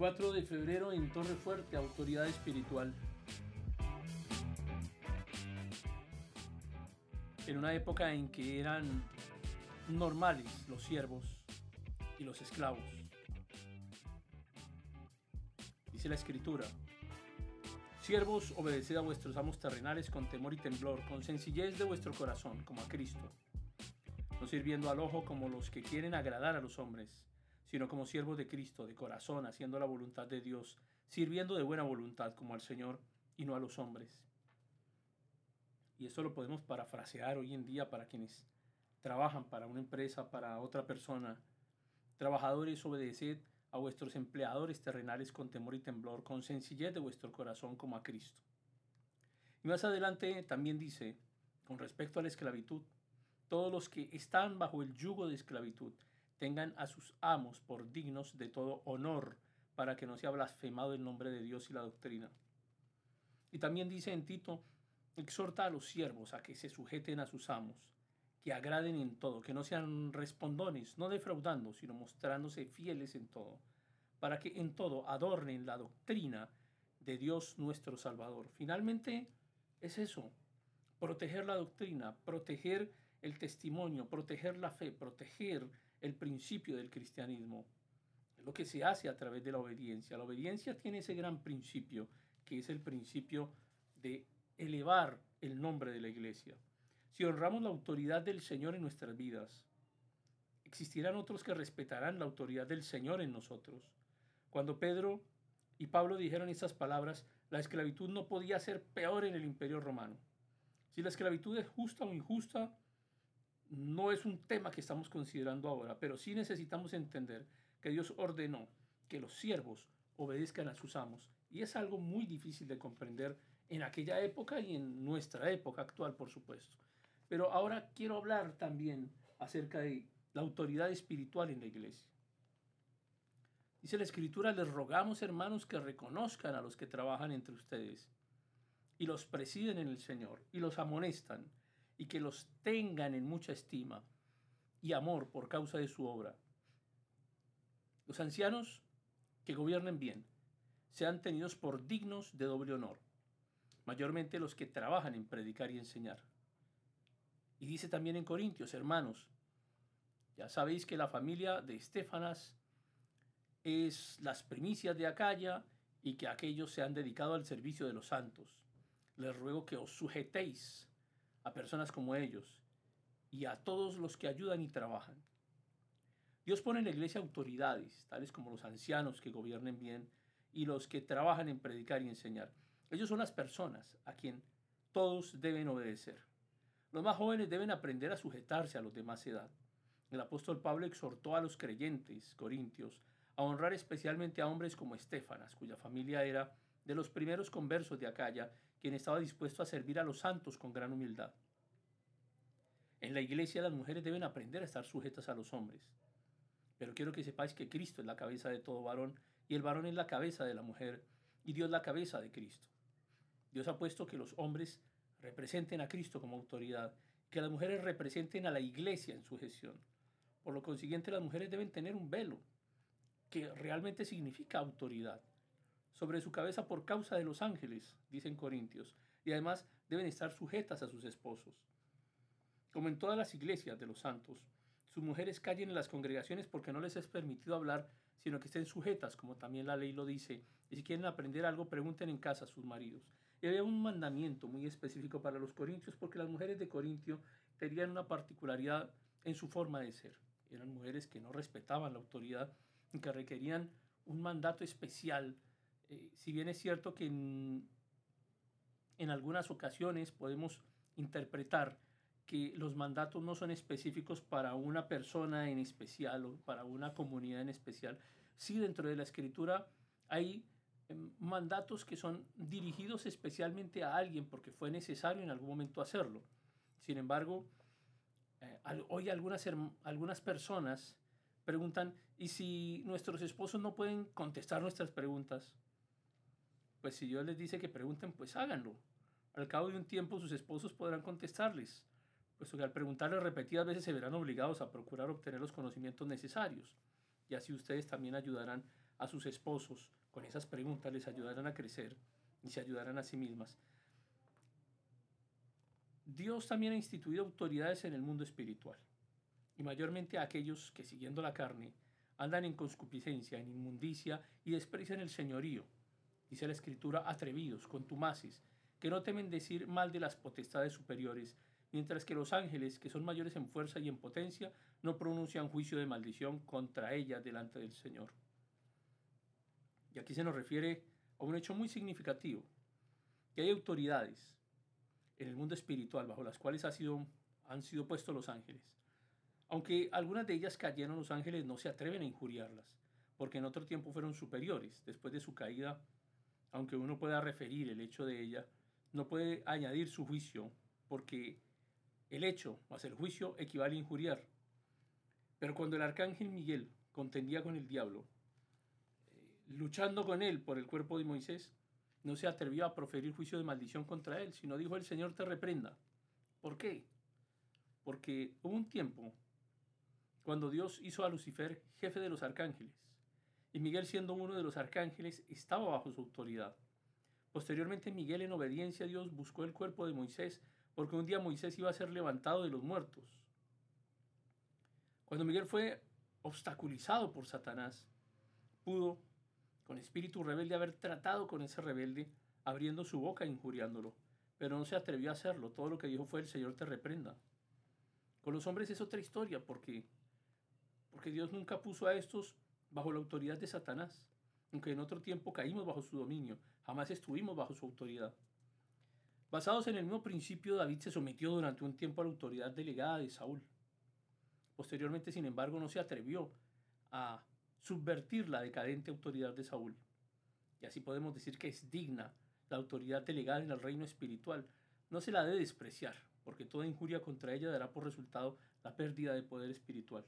4 de febrero en Torre Fuerte, Autoridad Espiritual. En una época en que eran normales los siervos y los esclavos. Dice la escritura, siervos, obedeced a vuestros amos terrenales con temor y temblor, con sencillez de vuestro corazón, como a Cristo, no sirviendo al ojo como los que quieren agradar a los hombres sino como siervos de Cristo, de corazón, haciendo la voluntad de Dios, sirviendo de buena voluntad como al Señor y no a los hombres. Y eso lo podemos parafrasear hoy en día para quienes trabajan para una empresa, para otra persona. Trabajadores, obedeced a vuestros empleadores terrenales con temor y temblor, con sencillez de vuestro corazón como a Cristo. Y más adelante también dice, con respecto a la esclavitud, todos los que están bajo el yugo de esclavitud, tengan a sus amos por dignos de todo honor, para que no sea blasfemado el nombre de Dios y la doctrina. Y también dice en Tito, exhorta a los siervos a que se sujeten a sus amos, que agraden en todo, que no sean respondones, no defraudando, sino mostrándose fieles en todo, para que en todo adornen la doctrina de Dios nuestro Salvador. Finalmente es eso, proteger la doctrina, proteger el testimonio, proteger la fe, proteger el principio del cristianismo. Es lo que se hace a través de la obediencia. La obediencia tiene ese gran principio, que es el principio de elevar el nombre de la iglesia. Si honramos la autoridad del Señor en nuestras vidas, existirán otros que respetarán la autoridad del Señor en nosotros. Cuando Pedro y Pablo dijeron estas palabras, la esclavitud no podía ser peor en el imperio romano. Si la esclavitud es justa o injusta, no es un tema que estamos considerando ahora, pero sí necesitamos entender que Dios ordenó que los siervos obedezcan a sus amos. Y es algo muy difícil de comprender en aquella época y en nuestra época actual, por supuesto. Pero ahora quiero hablar también acerca de la autoridad espiritual en la iglesia. Dice la escritura, les rogamos hermanos que reconozcan a los que trabajan entre ustedes y los presiden en el Señor y los amonestan y que los tengan en mucha estima y amor por causa de su obra. Los ancianos que gobiernen bien sean tenidos por dignos de doble honor, mayormente los que trabajan en predicar y enseñar. Y dice también en Corintios, hermanos, ya sabéis que la familia de Estefanas es las primicias de Acaya y que aquellos se han dedicado al servicio de los santos. Les ruego que os sujetéis a personas como ellos y a todos los que ayudan y trabajan. Dios pone en la iglesia autoridades, tales como los ancianos que gobiernen bien y los que trabajan en predicar y enseñar. Ellos son las personas a quien todos deben obedecer. Los más jóvenes deben aprender a sujetarse a los de más edad. El apóstol Pablo exhortó a los creyentes corintios a honrar especialmente a hombres como Estefanas, cuya familia era de los primeros conversos de Acaya, quien estaba dispuesto a servir a los santos con gran humildad. En la iglesia las mujeres deben aprender a estar sujetas a los hombres. Pero quiero que sepáis que Cristo es la cabeza de todo varón y el varón es la cabeza de la mujer y Dios la cabeza de Cristo. Dios ha puesto que los hombres representen a Cristo como autoridad, que las mujeres representen a la iglesia en su gestión. Por lo consiguiente, las mujeres deben tener un velo que realmente significa autoridad sobre su cabeza por causa de los ángeles, dicen Corintios, y además deben estar sujetas a sus esposos. Como en todas las iglesias de los santos, sus mujeres callen en las congregaciones porque no les es permitido hablar, sino que estén sujetas, como también la ley lo dice, y si quieren aprender algo, pregunten en casa a sus maridos. Y había un mandamiento muy específico para los corintios porque las mujeres de Corintio tenían una particularidad en su forma de ser. Eran mujeres que no respetaban la autoridad y que requerían un mandato especial eh, si bien es cierto que en, algunas ocasiones podemos interpretar que los mandatos no son específicos para una persona en especial o para una comunidad en especial. Sí, dentro de la escritura hay em, mandatos que son dirigidos especialmente a alguien porque fue necesario en algún momento hacerlo. Sin embargo, eh, hoy algunas, algunas personas preguntan, ¿y si nuestros esposos no pueden contestar nuestras preguntas? Pues si Dios les dice que pregunten, pues háganlo. Al cabo de un tiempo sus esposos podrán contestarles, puesto que al preguntarles repetidas veces se verán obligados a procurar obtener los conocimientos necesarios, y así ustedes también ayudarán a sus esposos con esas preguntas les ayudaran a crecer y se ayudaran a sí mismas. Dios también ha instituido autoridades en el mundo espiritual, y mayormente a aquellos que siguiendo la carne andan en conscupiscencia, en inmundicia y desprecian el señorío. Dice la escritura, atrevidos, contumaces, que no temen decir mal de las potestades superiores, mientras que los ángeles, que son mayores en fuerza y en potencia, no pronuncian juicio de maldición contra ella delante del Señor. Y aquí se nos refiere a un hecho muy significativo, que hay autoridades en el mundo espiritual bajo las cuales ha sido, han sido puestos los ángeles. Aunque algunas de ellas cayeron, los ángeles no se atreven a injuriarlas, porque en otro tiempo fueron superiores. Después de su caída, aunque uno pueda referir el hecho de ella, no puede añadir su juicio, porque el hecho más el juicio equivale a injuriar. Pero cuando el arcángel Miguel contendía con el diablo, eh, luchando con él por el cuerpo de Moisés, no se atrevió a proferir juicio de maldición contra él, sino dijo el Señor te reprenda. ¿Por qué? Porque hubo un tiempo cuando Dios hizo a Lucifer jefe de los arcángeles, y Miguel siendo uno de los arcángeles estaba bajo su autoridad. Posteriormente Miguel en obediencia a Dios buscó el cuerpo de Moisés porque un día Moisés iba a ser levantado de los muertos. Cuando Miguel fue obstaculizado por Satanás, pudo, con espíritu rebelde, haber tratado con ese rebelde, abriendo su boca e injuriándolo, pero no se atrevió a hacerlo. Todo lo que dijo fue el Señor te reprenda. Con los hombres es otra historia, porque, porque Dios nunca puso a estos bajo la autoridad de Satanás, aunque en otro tiempo caímos bajo su dominio, jamás estuvimos bajo su autoridad. Basados en el mismo principio, David se sometió durante un tiempo a la autoridad delegada de Saúl. Posteriormente, sin embargo, no se atrevió a subvertir la decadente autoridad de Saúl. Y así podemos decir que es digna la autoridad delegada en el reino espiritual. No se la debe despreciar, porque toda injuria contra ella dará por resultado la pérdida de poder espiritual.